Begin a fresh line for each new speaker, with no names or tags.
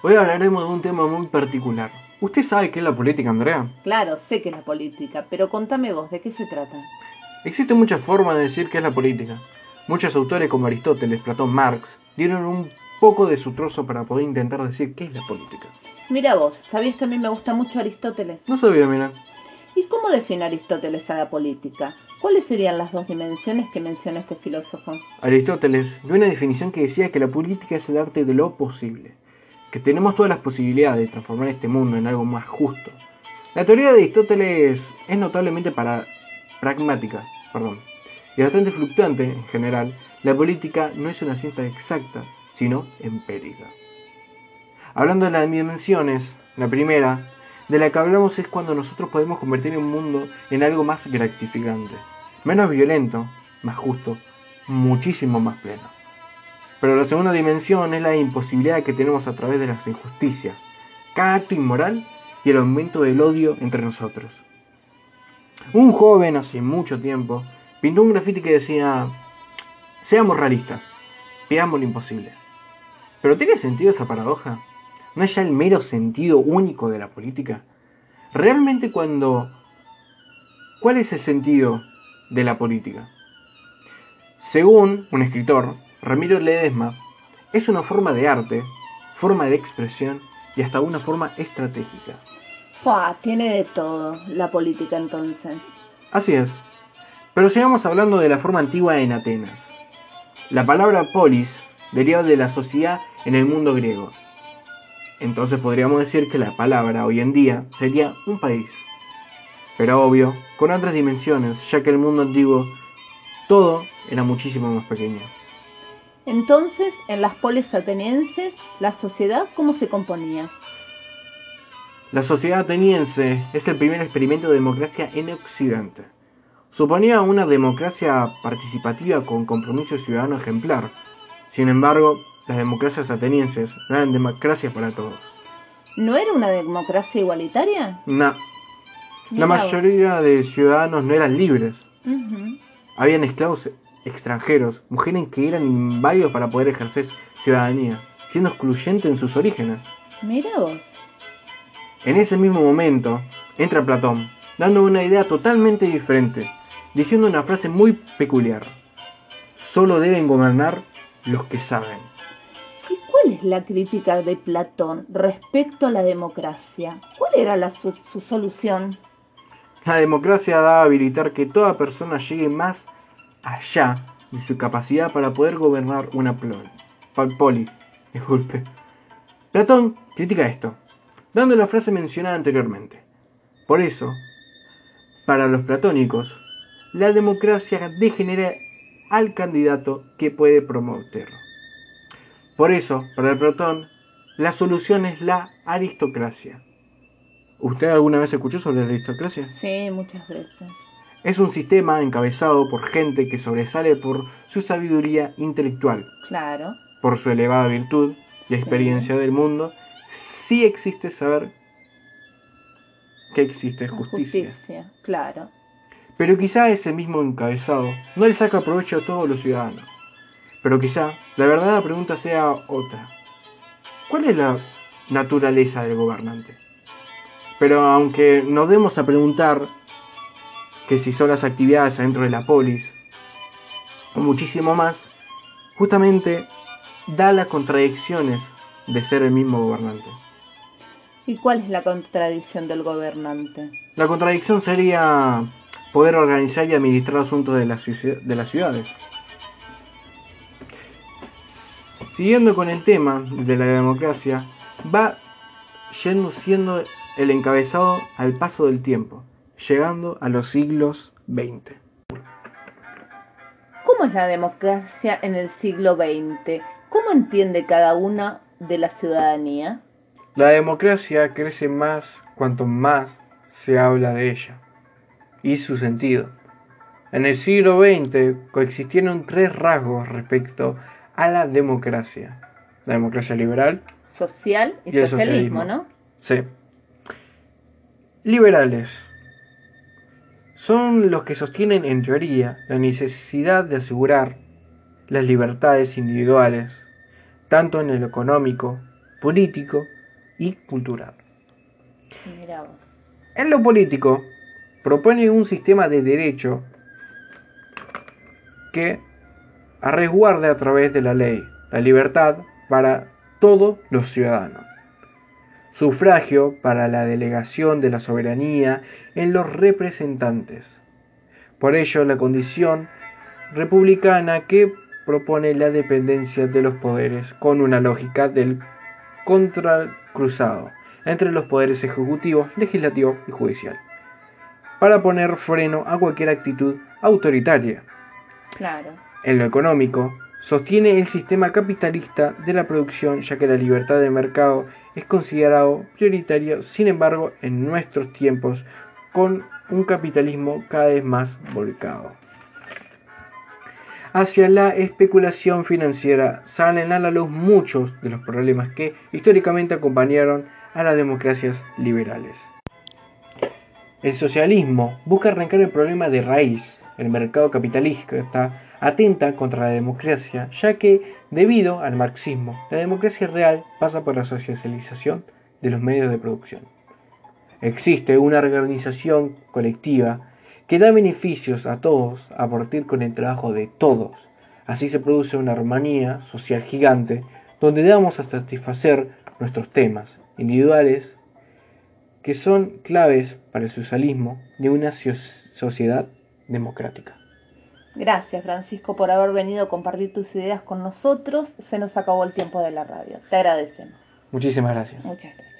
Hoy hablaremos de un tema muy particular. ¿Usted sabe qué es la política, Andrea?
Claro, sé que es la política, pero contame vos, ¿de qué se trata?
Existen muchas formas de decir qué es la política. Muchos autores como Aristóteles, Platón, Marx dieron un poco de su trozo para poder intentar decir qué es la política.
Mira vos, ¿sabías que a mí me gusta mucho Aristóteles?
No sabía, mira.
¿Y cómo define Aristóteles a la política? ¿Cuáles serían las dos dimensiones que menciona este filósofo?
Aristóteles dio una definición que decía que la política es el arte de lo posible, que tenemos todas las posibilidades de transformar este mundo en algo más justo. La teoría de Aristóteles es notablemente para pragmática, perdón, y bastante fluctuante en general. La política no es una ciencia exacta, sino empírica. Hablando de las dimensiones, la primera de la que hablamos es cuando nosotros podemos convertir un mundo en algo más gratificante, menos violento, más justo, muchísimo más pleno. Pero la segunda dimensión es la imposibilidad que tenemos a través de las injusticias, cada acto inmoral y el aumento del odio entre nosotros. Un joven hace mucho tiempo pintó un grafiti que decía, seamos realistas, pidamos lo imposible. ¿Pero tiene sentido esa paradoja? ¿No es ya el mero sentido único de la política? Realmente cuando... ¿Cuál es el sentido de la política? Según un escritor, Ramiro Ledesma, es una forma de arte, forma de expresión y hasta una forma estratégica.
Fua, tiene de todo la política entonces.
Así es. Pero sigamos hablando de la forma antigua en Atenas. La palabra polis deriva de la sociedad en el mundo griego entonces podríamos decir que la palabra hoy en día sería un país. Pero obvio, con otras dimensiones, ya que el mundo antiguo todo era muchísimo más pequeño.
Entonces, en las polis atenienses, ¿la sociedad cómo se componía?
La sociedad ateniense es el primer experimento de democracia en Occidente. Suponía una democracia participativa con compromiso ciudadano ejemplar. Sin embargo, las democracias atenienses no eran democracias para todos.
¿No era una democracia igualitaria?
No. La mayoría de ciudadanos no eran libres. Habían esclavos extranjeros, mujeres que eran inválidos para poder ejercer ciudadanía, siendo excluyente en sus orígenes.
Mira vos.
En ese mismo momento entra Platón, dando una idea totalmente diferente, diciendo una frase muy peculiar. Solo deben gobernar los que saben.
¿Y cuál es la crítica de Platón respecto a la democracia? ¿Cuál era su, solución?
La democracia da a habilitar que toda persona llegue más allá de su capacidad para poder gobernar una poli. Disculpe. Platón critica esto, dando la frase mencionada anteriormente. Por eso, para los platónicos, la democracia degenera al candidato que puede promoverlo. Por eso, para el Platón, la solución es la aristocracia. ¿Usted alguna vez escuchó sobre la aristocracia?
Sí, muchas veces.
Es un sistema encabezado por gente que sobresale por su sabiduría intelectual.
Claro.
Por su elevada virtud y experiencia del mundo, sí existe saber que existe justicia.
Justicia, claro.
Pero quizá ese mismo encabezado no le saca provecho a todos los ciudadanos. Pero quizá la verdadera pregunta sea otra. ¿Cuál es la naturaleza del gobernante? Pero aunque nos demos a preguntar que si son las actividades dentro de la polis, o muchísimo más, justamente da las contradicciones de ser el mismo gobernante.
¿Y cuál es la contradicción del gobernante?
La contradicción sería poder organizar y administrar asuntos de, de las ciudades. Siguiendo con el tema de la democracia, va yendo siendo el encabezado al paso del tiempo, llegando a los siglos XX.
¿Cómo es la democracia en el siglo XX? ¿Cómo entiende cada una de la ciudadanía?
La democracia crece más cuanto más se habla de ella y su sentido. En el siglo XX coexistieron tres rasgos respecto a la democracia. La democracia liberal.
Social y, socialismo, ¿no?
Sí. Liberales. Son los que sostienen en teoría la necesidad de asegurar las libertades individuales, tanto en lo económico político y cultural. En lo político, propone un sistema de derecho que resguarde a través de la ley la libertad para todos los ciudadanos. Sufragio para la delegación de la soberanía en los representantes. Por ello, la condición republicana que propone la dependencia de los poderes con una lógica del contracruzado entre los poderes ejecutivo, legislativo y judicial, para poner freno a cualquier actitud autoritaria.
Claro.
En lo económico, sostiene el sistema capitalista de la producción ya que la libertad de mercado es considerado prioritario, sin embargo, en nuestros tiempos, con un capitalismo cada vez más volcado. Hacia la especulación financiera salen a la luz muchos de los problemas que históricamente acompañaron a las democracias liberales. El socialismo busca arrancar el problema de raíz, el mercado capitalista atenta contra la democracia, ya que, debido al marxismo, la democracia real pasa por la socialización de los medios de producción. Existe una organización colectiva que da beneficios a todos a partir con el trabajo de todos. Así se produce una armonía social gigante donde damos a satisfacer nuestros temas individuales que son claves para el socialismo de una sociedad democrática.
Gracias, Francisco, por haber venido a compartir tus ideas con nosotros. Se nos acabó el tiempo de la radio. Te agradecemos.
Muchísimas gracias.
Muchas gracias.